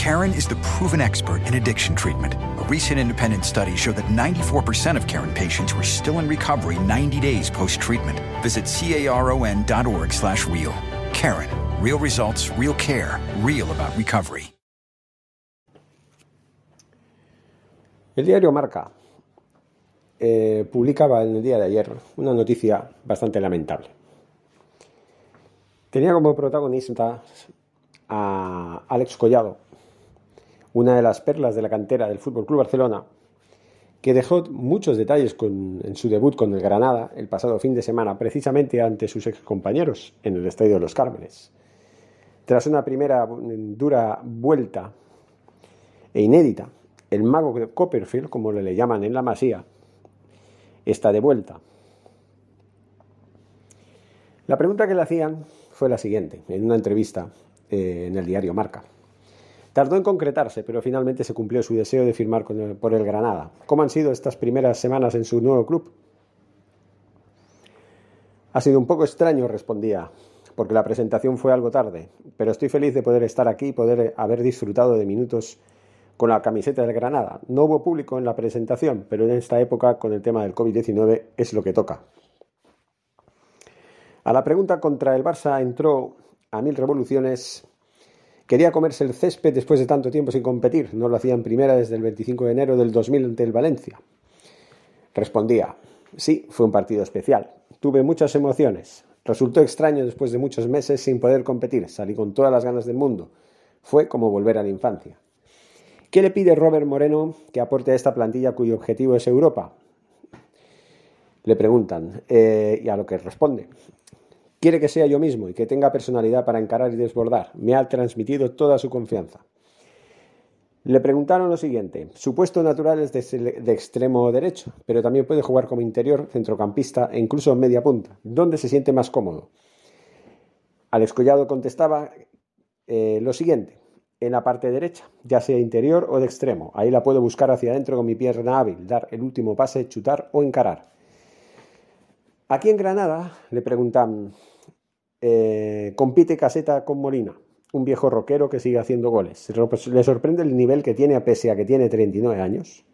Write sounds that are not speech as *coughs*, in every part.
Karen is the proven expert in addiction treatment. A recent independent study showed that 94% of Karen patients were still in recovery 90 days post-treatment. Visit caron.org slash real. Karen. Real results, real care, real about recovery. El diario Marca eh, publicaba en el día de ayer una noticia bastante lamentable. Tenía como protagonista a Alex Collado, una de las perlas de la cantera del Fútbol Club Barcelona, que dejó muchos detalles en su debut con el Granada el pasado fin de semana, precisamente ante sus excompañeros en el Estadio de los Cármenes. Tras una primera dura vuelta e inédita, el mago Copperfield, como le llaman en la masía, está de vuelta. La pregunta que le hacían fue la siguiente, en una entrevista eh, en el diario Marca. Tardó en concretarse, pero finalmente se cumplió su deseo de firmar por el Granada. ¿Cómo han sido estas primeras semanas en su nuevo club? Ha sido un poco extraño, respondía, porque la presentación fue algo tarde, pero estoy feliz de poder estar aquí y poder haber disfrutado de minutos con la camiseta del Granada. No hubo público en la presentación, pero en esta época, con el tema del COVID-19, es lo que toca. A la pregunta contra el Barça entró a mil revoluciones. Quería comerse el césped después de tanto tiempo sin competir. No lo hacía en primera desde el 25 de enero del 2000 ante el Valencia. Respondía, sí, fue un partido especial. Tuve muchas emociones. Resultó extraño después de muchos meses sin poder competir. Salí con todas las ganas del mundo. Fue como volver a la infancia. ¿Qué le pide Robert Moreno que aporte a esta plantilla cuyo objetivo es Europa? Le preguntan, eh, y a lo que responde. Quiere que sea yo mismo y que tenga personalidad para encarar y desbordar. Me ha transmitido toda su confianza. Le preguntaron lo siguiente. Su puesto natural es de, extremo derecho, pero también puede jugar como interior, centrocampista e incluso media punta. ¿Dónde se siente más cómodo? Alex Collado contestaba eh, lo siguiente en la parte derecha, ya sea interior o de extremo. Ahí la puedo buscar hacia adentro con mi pierna hábil, dar el último pase, chutar o encarar. Aquí en Granada le preguntan, eh, ¿compite Caseta con Molina? Un viejo rockero que sigue haciendo goles. Le sorprende el nivel que tiene a pese a que tiene 39 años.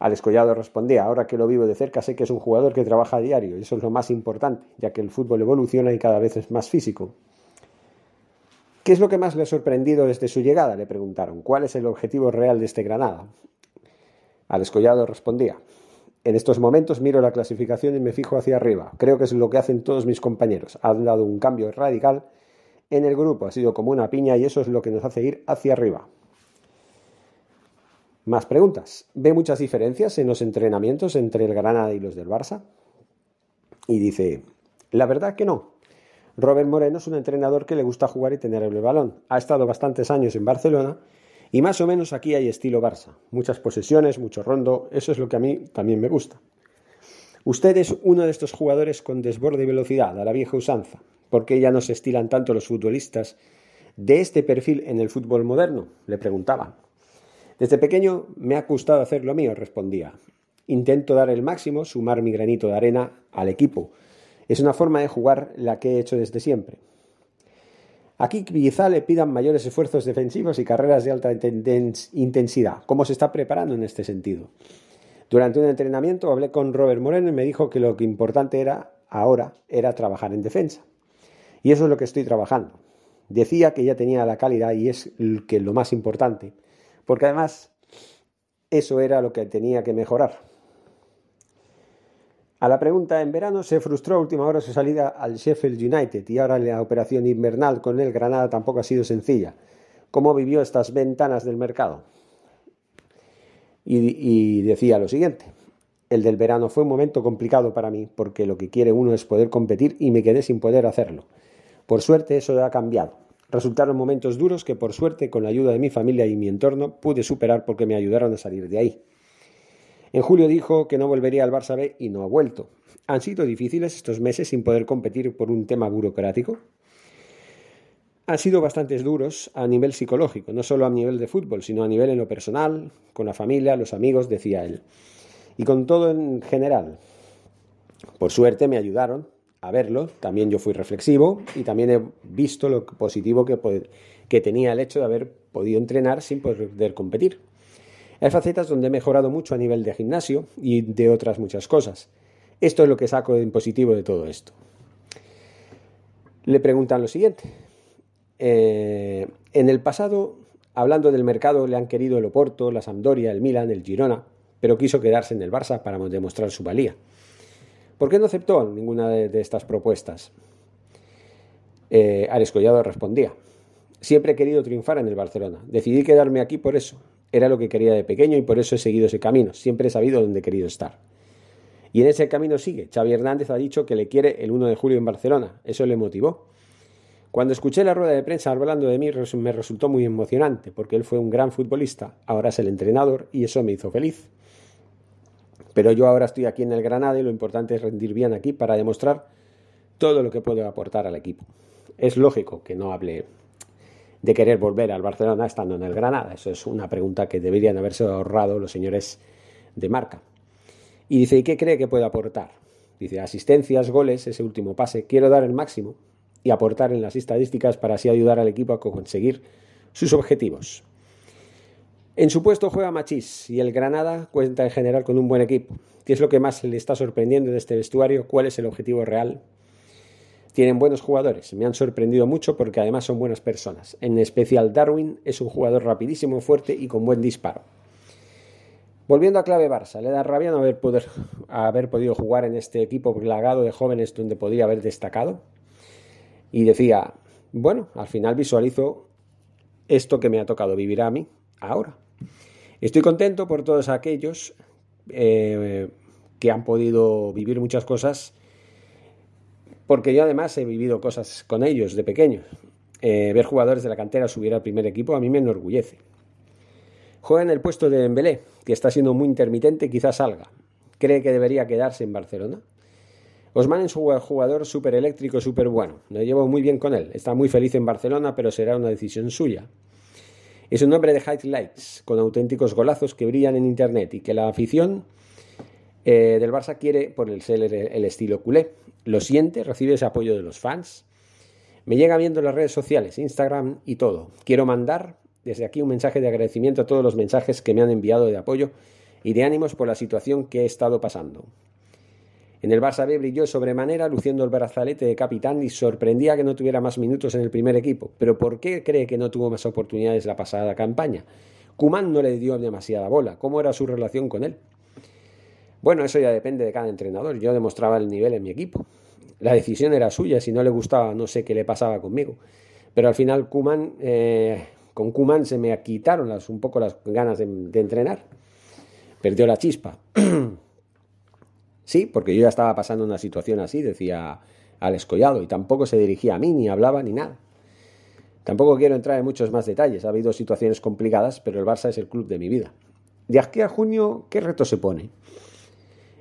Al Escollado respondía, ahora que lo vivo de cerca sé que es un jugador que trabaja a diario y eso es lo más importante, ya que el fútbol evoluciona y cada vez es más físico. ¿Qué es lo que más le ha sorprendido desde su llegada? Le preguntaron. ¿Cuál es el objetivo real de este Granada? Al Escollado respondía. En estos momentos miro la clasificación y me fijo hacia arriba. Creo que es lo que hacen todos mis compañeros. Han dado un cambio radical en el grupo. Ha sido como una piña y eso es lo que nos hace ir hacia arriba. Más preguntas. ¿Ve muchas diferencias en los entrenamientos entre el Granada y los del Barça? Y dice, la verdad que no. Robert Moreno es un entrenador que le gusta jugar y tener el balón. Ha estado bastantes años en Barcelona y más o menos aquí hay estilo Barça. Muchas posesiones, mucho rondo, eso es lo que a mí también me gusta. Usted es uno de estos jugadores con desborde y velocidad, a la vieja usanza. ¿Por qué ya no se estilan tanto los futbolistas de este perfil en el fútbol moderno? Le preguntaban. Desde pequeño me ha gustado hacer lo mío, respondía. Intento dar el máximo, sumar mi granito de arena al equipo, es una forma de jugar la que he hecho desde siempre. Aquí quizá le pidan mayores esfuerzos defensivos y carreras de alta intensidad. ¿Cómo se está preparando en este sentido? Durante un entrenamiento hablé con Robert Moreno y me dijo que lo que importante era ahora era trabajar en defensa. Y eso es lo que estoy trabajando. Decía que ya tenía la calidad y es que lo más importante, porque además eso era lo que tenía que mejorar. A la pregunta en verano se frustró a última hora su salida al Sheffield United y ahora la operación invernal con el Granada tampoco ha sido sencilla. ¿Cómo vivió estas ventanas del mercado? Y, decía lo siguiente. El del verano fue un momento complicado para mí porque lo que quiere uno es poder competir y me quedé sin poder hacerlo. Por suerte eso ha cambiado. Resultaron momentos duros que por suerte con la ayuda de mi familia y mi entorno pude superar porque me ayudaron a salir de ahí. En julio dijo que no volvería al Barça B y no ha vuelto. ¿Han sido difíciles estos meses sin poder competir por un tema burocrático? Han sido bastante duros a nivel psicológico, no solo a nivel de fútbol, sino a nivel en lo personal, con la familia, los amigos, decía él. Y con todo en general. Por suerte me ayudaron a verlo, también yo fui reflexivo y también he visto lo positivo que, que tenía el hecho de haber podido entrenar sin poder competir. Hay facetas donde he mejorado mucho a nivel de gimnasio y de otras muchas cosas. Esto es lo que saco en positivo de todo esto. Le preguntan lo siguiente. Eh, en el pasado, hablando del mercado, le han querido el Oporto, la Sampdoria, el Milan, el Girona, pero quiso quedarse en el Barça para demostrar su valía. ¿Por qué no aceptó ninguna de, estas propuestas? Eh, Ares respondía. Siempre he querido triunfar en el Barcelona. Decidí quedarme aquí por eso. Era lo que quería de pequeño y por eso he seguido ese camino. Siempre he sabido dónde he querido estar. Y en ese camino sigue. Xavi Hernández ha dicho que le quiere el 1 de julio en Barcelona. Eso le motivó. Cuando escuché la rueda de prensa hablando de mí me resultó muy emocionante porque él fue un gran futbolista, ahora es el entrenador y eso me hizo feliz. Pero yo ahora estoy aquí en el Granada y lo importante es rendir bien aquí para demostrar todo lo que puedo aportar al equipo. Es lógico que no hable de querer volver al Barcelona estando en el Granada. Eso es una pregunta que deberían haberse ahorrado los señores de marca. Y dice, ¿y qué cree que puede aportar? Dice, asistencias, goles, ese último pase. Quiero dar el máximo y aportar en las estadísticas para así ayudar al equipo a conseguir sus objetivos. En su puesto juega Machís y el Granada cuenta en general con un buen equipo. ¿Qué es lo que más le está sorprendiendo de este vestuario? ¿Cuál es el objetivo real? Tienen buenos jugadores, me han sorprendido mucho porque además son buenas personas. En especial Darwin es un jugador rapidísimo, fuerte y con buen disparo. Volviendo a clave Barça, le da rabia no haber, poder, haber podido jugar en este equipo plagado de jóvenes donde podría haber destacado. Y decía, bueno, al final visualizo esto que me ha tocado vivir a mí ahora. Estoy contento por todos aquellos eh, que han podido vivir muchas cosas porque yo además he vivido cosas con ellos de pequeño. Eh, ver jugadores de la cantera subir al primer equipo a mí me enorgullece. Juega en el puesto de Dembélé, que está siendo muy intermitente, quizás salga. ¿Cree que debería quedarse en Barcelona? Osman es un jugador súper eléctrico, súper bueno. Me llevo muy bien con él. Está muy feliz en Barcelona, pero será una decisión suya. Es un hombre de highlights, con auténticos golazos que brillan en Internet y que la afición eh, del Barça quiere por el ser el estilo culé. Lo siente, recibe ese apoyo de los fans. Me llega viendo las redes sociales, Instagram y todo. Quiero mandar desde aquí un mensaje de agradecimiento a todos los mensajes que me han enviado de apoyo y de ánimos por la situación que he estado pasando. En el Barça B brilló sobremanera luciendo el brazalete de capitán y sorprendía que no tuviera más minutos en el primer equipo. Pero ¿por qué cree que no tuvo más oportunidades la pasada campaña? Kuman no le dio demasiada bola. ¿Cómo era su relación con él? Bueno, eso ya depende de cada entrenador. Yo demostraba el nivel en mi equipo. La decisión era suya. Si no le gustaba, no sé qué le pasaba conmigo. Pero al final, Kuman, eh, con Kuman se me quitaron un poco las ganas de, entrenar. Perdió la chispa. *clears throat* sí, porque yo ya estaba pasando una situación así, decía al escollado, y tampoco se dirigía a mí, ni hablaba, ni nada. Tampoco quiero entrar en muchos más detalles. Ha habido situaciones complicadas, pero el Barça es el club de mi vida. De aquí a junio, ¿qué reto se pone?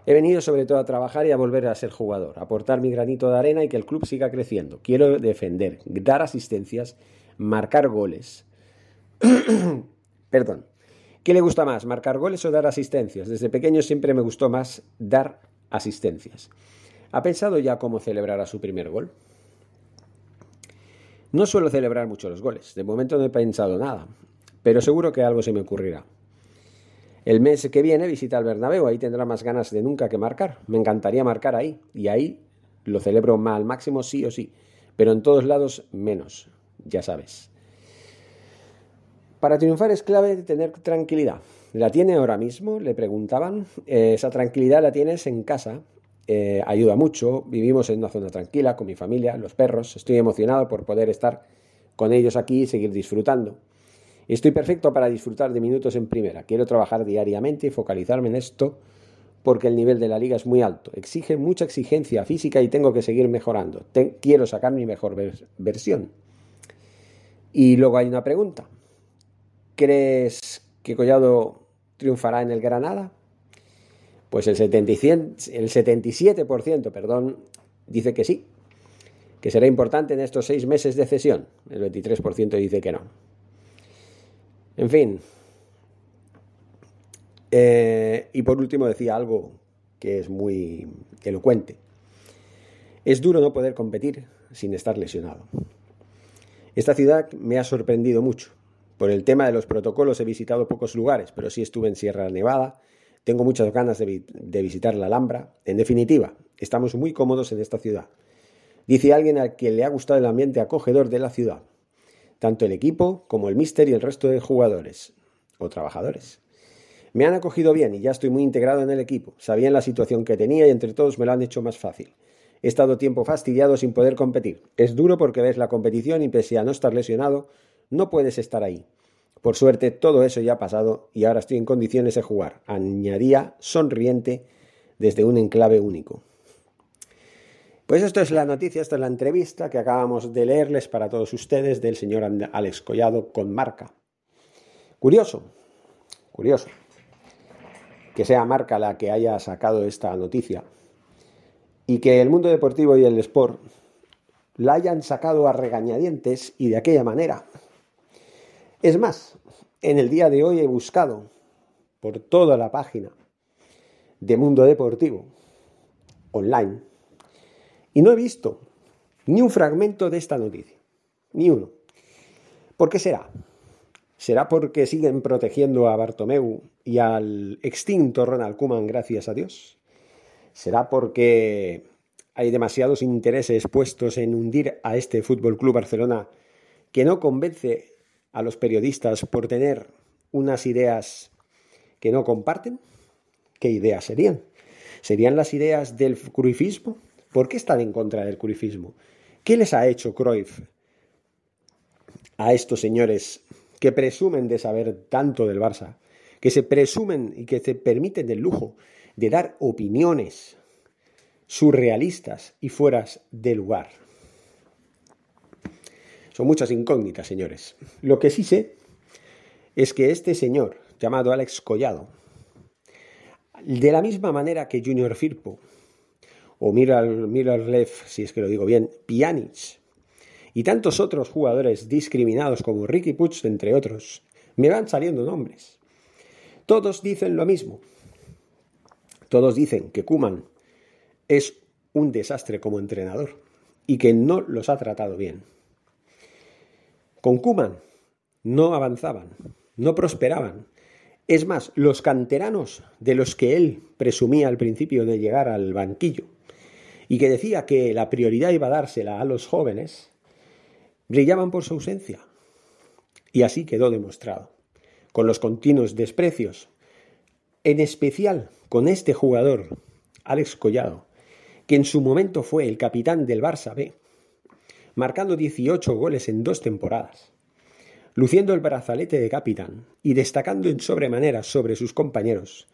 He venido sobre todo a trabajar y a volver a ser jugador, aportar mi granito de arena y que el club siga creciendo. Quiero defender, dar asistencias, marcar goles. *clears throat* Perdón. ¿Qué le gusta más, marcar goles o dar asistencias? Desde pequeño siempre me gustó más dar asistencias. ¿Ha pensado ya cómo celebrar a su primer gol? No suelo celebrar mucho los goles, de momento no he pensado nada, pero seguro que algo se me ocurrirá. El mes que viene visita al Bernabéu, ahí tendrá más ganas de nunca que marcar. Me encantaría marcar ahí, y ahí lo celebro al máximo sí o sí, pero en todos lados menos, ya sabes. Para triunfar es clave tener tranquilidad. ¿La tiene ahora mismo? Le preguntaban. Eh, esa tranquilidad la tienes en casa. Eh, ayuda mucho. Vivimos en una zona tranquila con mi familia, los perros. Estoy emocionado por poder estar con ellos aquí y seguir disfrutando. Estoy perfecto para disfrutar de minutos en primera. Quiero trabajar diariamente y focalizarme en esto porque el nivel de la liga es muy alto. Exige mucha exigencia física y tengo que seguir mejorando. quiero sacar mi mejor versión. Y luego hay una pregunta. ¿Crees que Collado triunfará en el Granada? Pues el, 77% perdón, dice que sí, que será importante en estos seis meses de cesión. El 23% dice que no. En fin. Eh, y por último decía algo que es muy elocuente. Es duro no poder competir sin estar lesionado. Esta ciudad me ha sorprendido mucho. Por el tema de los protocolos he visitado pocos lugares, pero sí estuve en Sierra Nevada. Tengo muchas ganas de, visitar la Alhambra. En definitiva, estamos muy cómodos en esta ciudad. Dice alguien a quien le ha gustado el ambiente acogedor de la ciudad, tanto el equipo como el míster y el resto de jugadores o trabajadores. Me han acogido bien y ya estoy muy integrado en el equipo. Sabían la situación que tenía y entre todos me lo han hecho más fácil. He estado tiempo fastidiado sin poder competir. Es duro porque ves la competición y pese a no estar lesionado, no puedes estar ahí. Por suerte todo eso ya ha pasado y ahora estoy en condiciones de jugar, añadía sonriente desde un enclave único. Pues esto es la noticia, esta es la entrevista que acabamos de leerles para todos ustedes del señor Alex Collado con marca. Curioso, curioso que sea marca la que haya sacado esta noticia y que el mundo deportivo y el sport la hayan sacado a regañadientes y de aquella manera. Es más, en el día de hoy he buscado por toda la página de Mundo Deportivo online y no he visto ni un fragmento de esta noticia, ni uno. ¿Por qué será? ¿Será porque siguen protegiendo a Bartomeu y al extinto Ronald Koeman, gracias a Dios? ¿Será porque hay demasiados intereses puestos en hundir a este Fútbol Club Barcelona que no convence a los periodistas por tener unas ideas que no comparten? ¿Qué ideas serían? ¿Serían las ideas del cruifismo? ¿Por qué están en contra del curifismo? ¿Qué les ha hecho Cruyff a estos señores que presumen de saber tanto del Barça, que se presumen y que se permiten el lujo de dar opiniones surrealistas y fueras de lugar? Son muchas incógnitas, señores. Lo que sí sé es que este señor, llamado Alex Collado, de la misma manera que Junior Firpo, o Miralev, si es que lo digo bien, Pjanic, y tantos otros jugadores discriminados como Ricky Puig, entre otros, me van saliendo nombres. Todos dicen lo mismo. Todos dicen que Kuman es un desastre como entrenador y que no los ha tratado bien. Con Kuman no avanzaban, no prosperaban. Es más, los canteranos de los que él presumía al principio de llegar al banquillo y que decía que la prioridad iba a dársela a los jóvenes, brillaban por su ausencia. Y así quedó demostrado, con los continuos desprecios, en especial con este jugador, Alex Collado, que en su momento fue el capitán del Barça B, marcando 18 goles en dos temporadas, luciendo el brazalete de capitán y destacando en sobremanera sobre sus compañeros,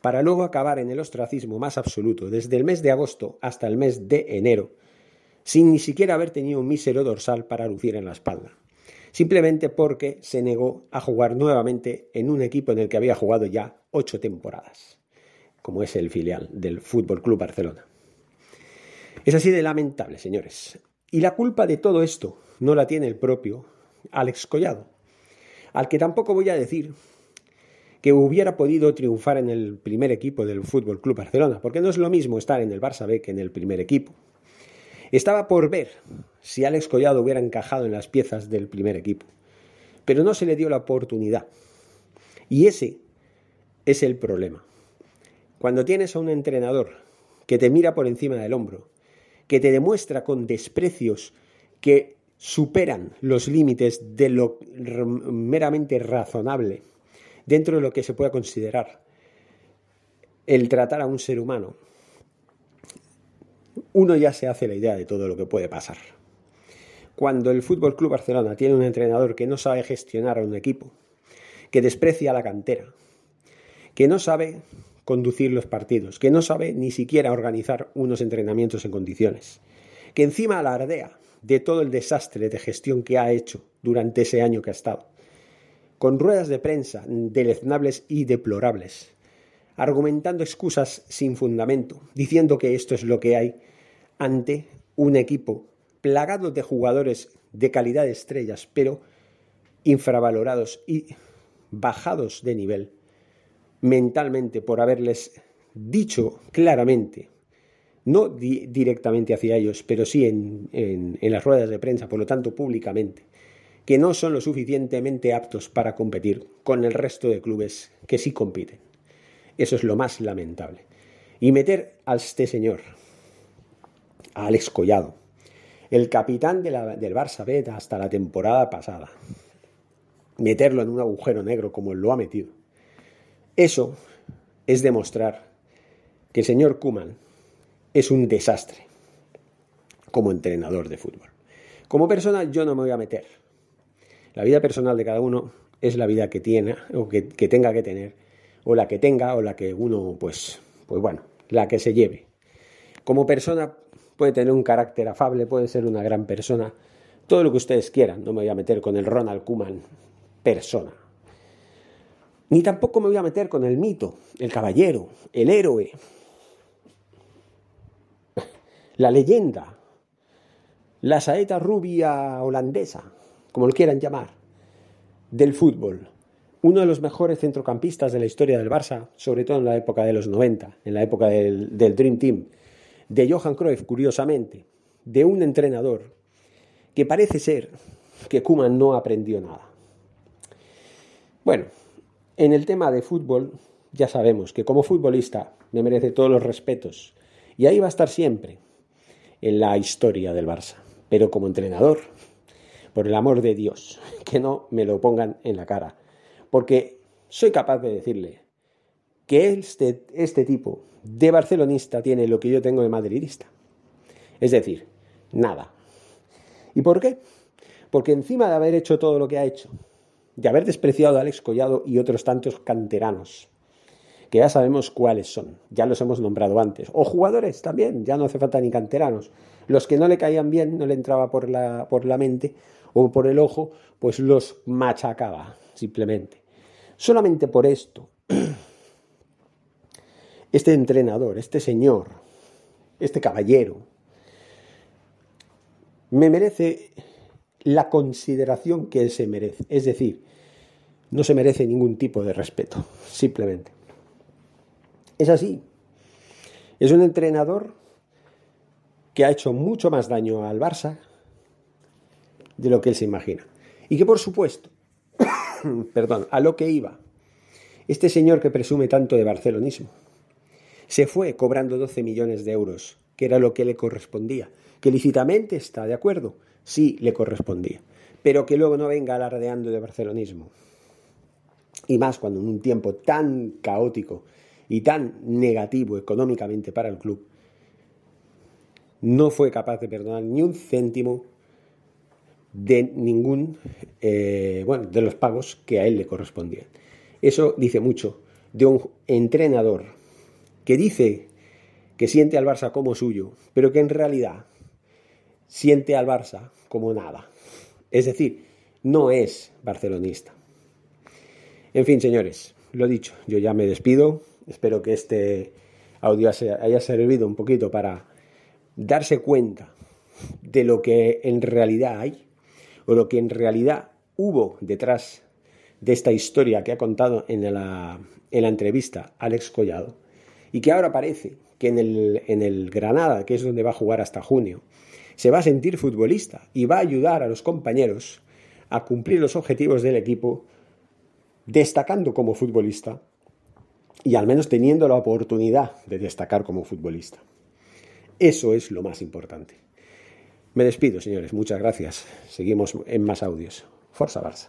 para luego acabar en el ostracismo más absoluto desde el mes de agosto hasta el mes de enero, sin ni siquiera haber tenido un mísero dorsal para lucir en la espalda, simplemente porque se negó a jugar nuevamente en un equipo en el que había jugado ya ocho temporadas, como es el filial del Fútbol Club Barcelona. Es así de lamentable, señores. Y la culpa de todo esto no la tiene el propio Alex Collado, al que tampoco voy a decir que hubiera podido triunfar en el primer equipo del Fútbol Club Barcelona, porque no es lo mismo estar en el Barça B que en el primer equipo. Estaba por ver si Alex Collado hubiera encajado en las piezas del primer equipo, pero no se le dio la oportunidad. Y ese es el problema. Cuando tienes a un entrenador que te mira por encima del hombro, que te demuestra con desprecios que superan los límites de lo meramente razonable dentro de lo que se pueda considerar el tratar a un ser humano, uno ya se hace la idea de todo lo que puede pasar. Cuando el Fútbol Club Barcelona tiene un entrenador que no sabe gestionar a un equipo, que desprecia la cantera, que no sabe conducir los partidos, que no sabe ni siquiera organizar unos entrenamientos en condiciones, que encima alardea de todo el desastre de gestión que ha hecho durante ese año que ha estado, con ruedas de prensa deleznables y deplorables, argumentando excusas sin fundamento, diciendo que esto es lo que hay ante un equipo plagado de jugadores de calidad de estrellas, pero infravalorados y bajados de nivel mentalmente por haberles dicho claramente, no directamente hacia ellos, pero sí en, en las ruedas de prensa, por lo tanto públicamente, que no son lo suficientemente aptos para competir con el resto de clubes que sí compiten. Eso es lo más lamentable. Y meter a este señor, a Alex Collado, el capitán del Barça B hasta la temporada pasada, meterlo en un agujero negro como lo ha metido. Eso es demostrar que el señor Kuman es un desastre como entrenador de fútbol. Como persona yo no me voy a meter. La vida personal de cada uno es la vida que tiene o que, tenga que tener o la que tenga o la que uno pues pues bueno, la que se lleve. Como persona puede tener un carácter afable, puede ser una gran persona, todo lo que ustedes quieran. No me voy a meter con el Ronald Kuman persona. Ni tampoco me voy a meter con el mito, el caballero, el héroe, la leyenda, la saeta rubia holandesa, como lo quieran llamar, del fútbol. Uno de los mejores centrocampistas de la historia del Barça, sobre todo en la época de los 90, en la época del, Dream Team de Johan Cruyff, curiosamente, de un entrenador que parece ser que Kuman no aprendió nada. Bueno, en el tema de fútbol ya sabemos que como futbolista me merece todos los respetos y ahí va a estar siempre en la historia del Barça. Pero como entrenador, por el amor de Dios, *laughs* que no me lo pongan en la cara, porque soy capaz de decirle que este, este tipo de barcelonista tiene lo que yo tengo de madridista. Es decir, nada. ¿Y por qué? Porque encima de haber hecho todo lo que ha hecho, de haber despreciado a Alex Collado y otros tantos canteranos, que ya sabemos cuáles son, ya los hemos nombrado antes, o jugadores también, ya no hace falta ni canteranos, los que no le caían bien, no le entraba por la, por la mente o por el ojo, pues los machacaba, simplemente. Solamente por esto, *clears throat* este entrenador, este señor, este caballero, me merece la consideración que él se merece. Es decir, no se merece ningún tipo de respeto, simplemente. Es así. Es un entrenador que ha hecho mucho más daño al Barça de lo que él se imagina. Y que por supuesto, *coughs* perdón, a lo que iba, este señor que presume tanto de barcelonismo, se fue cobrando 12 millones de euros, que era lo que le correspondía. Que lícitamente está de acuerdo, sí le correspondía, pero que luego no venga alardeando de barcelonismo. Y más cuando en un tiempo tan caótico y tan negativo económicamente para el club, no fue capaz de perdonar ni un céntimo de ningún, eh, bueno, de los pagos que a él le correspondían. Eso dice mucho de un entrenador que dice que siente al Barça como suyo, pero que en realidad siente al Barça como nada. Es decir, no es barcelonista. En fin, señores, lo dicho, yo ya me despido. Espero que este audio haya servido un poquito para darse cuenta de lo que en realidad hay o lo que en realidad hubo detrás de esta historia que ha contado en la, en la entrevista Alex Collado y que ahora parece que en el, en el Granada, que es donde va a jugar hasta junio, se va a sentir futbolista y va a ayudar a los compañeros a cumplir los objetivos del equipo, destacando como futbolista y al menos teniendo la oportunidad de destacar como futbolista. Eso es lo más importante. Me despido, señores. Muchas gracias. Seguimos en más audios. Forza Barça.